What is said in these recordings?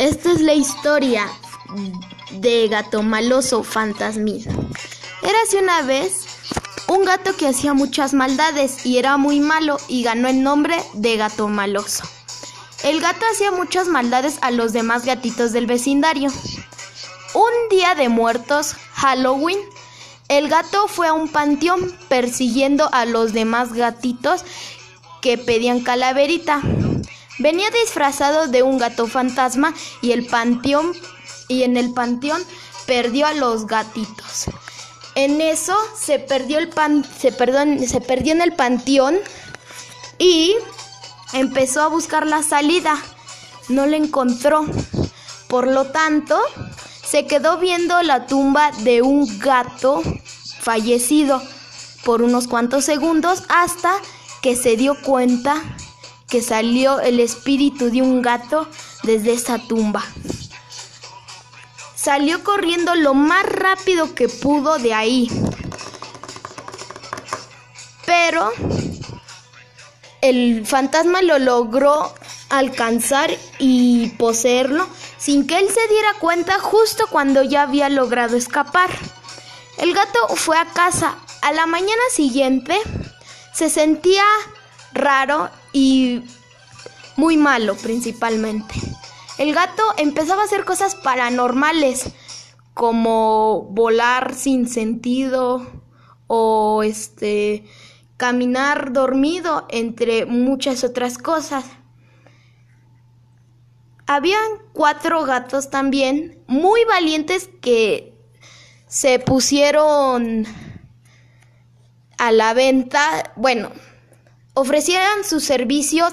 Esta es la historia de Gato Maloso Fantasmita. Érase una vez un gato que hacía muchas maldades y era muy malo y ganó el nombre de Gato Maloso. El gato hacía muchas maldades a los demás gatitos del vecindario. Un día de muertos, Halloween, el gato fue a un panteón persiguiendo a los demás gatitos que pedían calaverita. Venía disfrazado de un gato fantasma y el panteón y en el panteón perdió a los gatitos. En eso se perdió el pan, se, se perdió en el panteón y empezó a buscar la salida. No la encontró. Por lo tanto, se quedó viendo la tumba de un gato fallecido por unos cuantos segundos hasta que se dio cuenta que salió el espíritu de un gato desde esa tumba. Salió corriendo lo más rápido que pudo de ahí. Pero el fantasma lo logró alcanzar y poseerlo sin que él se diera cuenta justo cuando ya había logrado escapar. El gato fue a casa. A la mañana siguiente se sentía raro y muy malo principalmente. El gato empezaba a hacer cosas paranormales como volar sin sentido o este caminar dormido entre muchas otras cosas. Habían cuatro gatos también muy valientes que se pusieron a la venta, bueno, ofrecieran sus servicios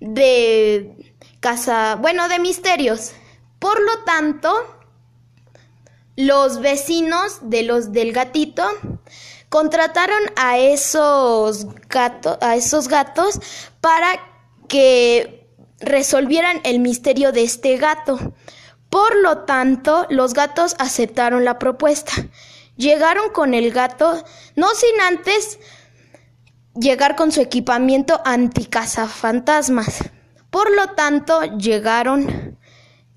de casa, bueno, de misterios. Por lo tanto, los vecinos de los del gatito contrataron a esos a esos gatos para que resolvieran el misterio de este gato. Por lo tanto, los gatos aceptaron la propuesta. Llegaron con el gato, no sin antes llegar con su equipamiento anti-cazafantasmas. Por lo tanto, llegaron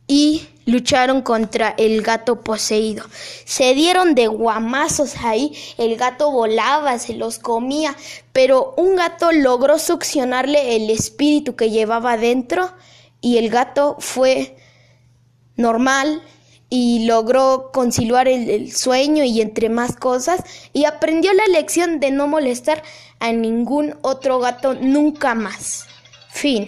y lucharon contra el gato poseído. Se dieron de guamazos ahí, el gato volaba, se los comía, pero un gato logró succionarle el espíritu que llevaba dentro y el gato fue normal y logró conciliar el, sueño y entre más cosas y aprendió la lección de no molestar a ningún otro gato nunca más. Fin.